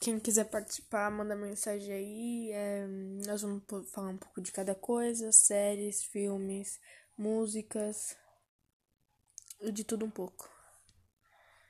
Quem quiser participar, manda mensagem aí. É, nós vamos falar um pouco de cada coisa: séries, filmes, músicas, de tudo um pouco.